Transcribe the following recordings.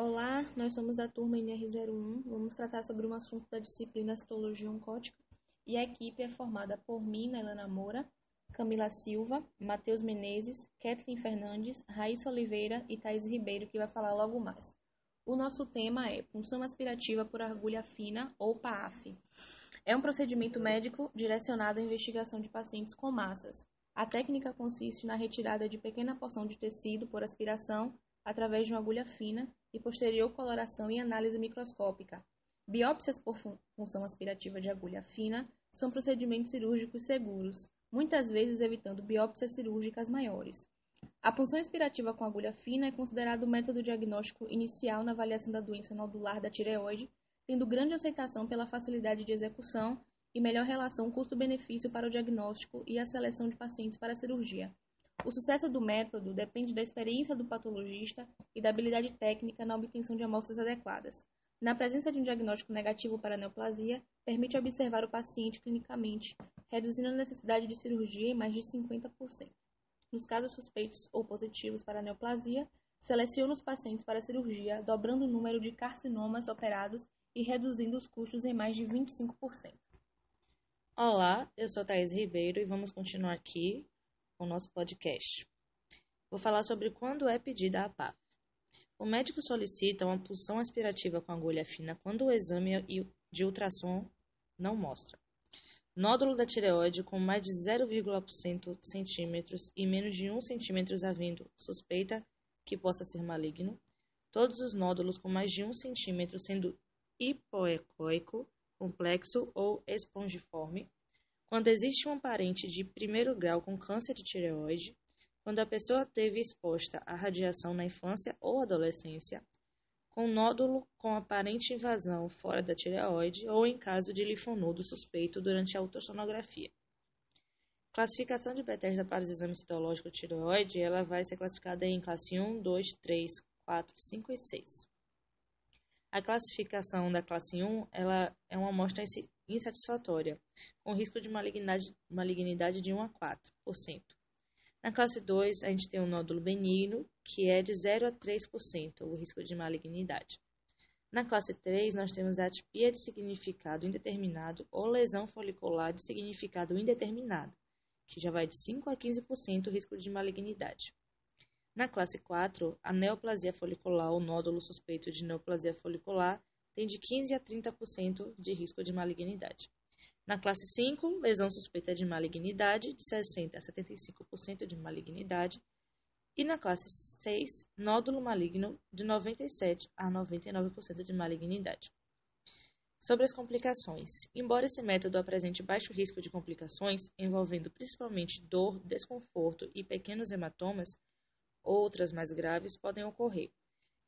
Olá, nós somos da turma NR01. Vamos tratar sobre um assunto da disciplina Citologia Oncótica. E a equipe é formada por mim, Helena Moura, Camila Silva, Matheus Menezes, Kathleen Fernandes, Raíssa Oliveira e Thais Ribeiro, que vai falar logo mais. O nosso tema é punção aspirativa por agulha fina ou PAF. É um procedimento médico direcionado à investigação de pacientes com massas. A técnica consiste na retirada de pequena porção de tecido por aspiração através de uma agulha fina e posterior coloração e análise microscópica. Biópsias por função aspirativa de agulha fina são procedimentos cirúrgicos seguros, muitas vezes evitando biópsias cirúrgicas maiores. A punção aspirativa com agulha fina é considerado o método diagnóstico inicial na avaliação da doença nodular da tireoide, tendo grande aceitação pela facilidade de execução e melhor relação custo-benefício para o diagnóstico e a seleção de pacientes para a cirurgia. O sucesso do método depende da experiência do patologista e da habilidade técnica na obtenção de amostras adequadas. Na presença de um diagnóstico negativo para a neoplasia, permite observar o paciente clinicamente, reduzindo a necessidade de cirurgia em mais de 50%. Nos casos suspeitos ou positivos para a neoplasia, seleciona os pacientes para a cirurgia, dobrando o número de carcinomas operados e reduzindo os custos em mais de 25%. Olá, eu sou Thais Ribeiro e vamos continuar aqui o nosso podcast. Vou falar sobre quando é pedida a PAF. O médico solicita uma pulsão aspirativa com agulha fina quando o exame de ultrassom não mostra. Nódulo da tireoide com mais de 0,% centímetros e menos de 1 centímetro havendo suspeita que possa ser maligno. Todos os nódulos com mais de 1 centímetro sendo hipoecóico, complexo ou espongiforme quando existe um parente de primeiro grau com câncer de tireoide, quando a pessoa teve exposta à radiação na infância ou adolescência, com nódulo com aparente invasão fora da tireoide ou em caso de linfonodo suspeito durante a ultrassonografia. Classificação de Bethesda para os exames citológicos de tireoide, ela vai ser classificada em classe 1, 2, 3, 4, 5 e 6. A classificação da classe 1 ela é uma amostra insatisfatória, com risco de malignidade, malignidade de 1 a 4%. Na classe 2, a gente tem um nódulo benigno, que é de 0 a 3% o risco de malignidade. Na classe 3, nós temos a atipia de significado indeterminado ou lesão folicular de significado indeterminado, que já vai de 5 a 15% o risco de malignidade. Na classe 4, a neoplasia folicular ou nódulo suspeito de neoplasia folicular tem de 15 a 30% de risco de malignidade. Na classe 5, lesão suspeita de malignidade, de 60 a 75% de malignidade. E na classe 6, nódulo maligno, de 97 a 99% de malignidade. Sobre as complicações. Embora esse método apresente baixo risco de complicações, envolvendo principalmente dor, desconforto e pequenos hematomas, Outras mais graves podem ocorrer.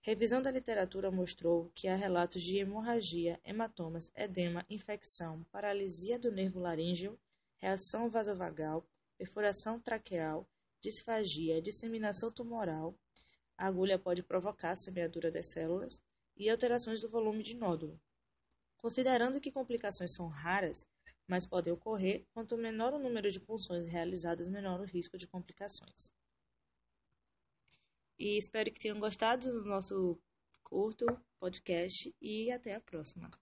Revisão da literatura mostrou que há relatos de hemorragia, hematomas, edema, infecção, paralisia do nervo laríngeo, reação vasovagal, perfuração traqueal, disfagia, disseminação tumoral. A agulha pode provocar semeadura das células e alterações do volume de nódulo. Considerando que complicações são raras, mas podem ocorrer, quanto menor o número de punções realizadas, menor o risco de complicações. E espero que tenham gostado do nosso curto podcast e até a próxima.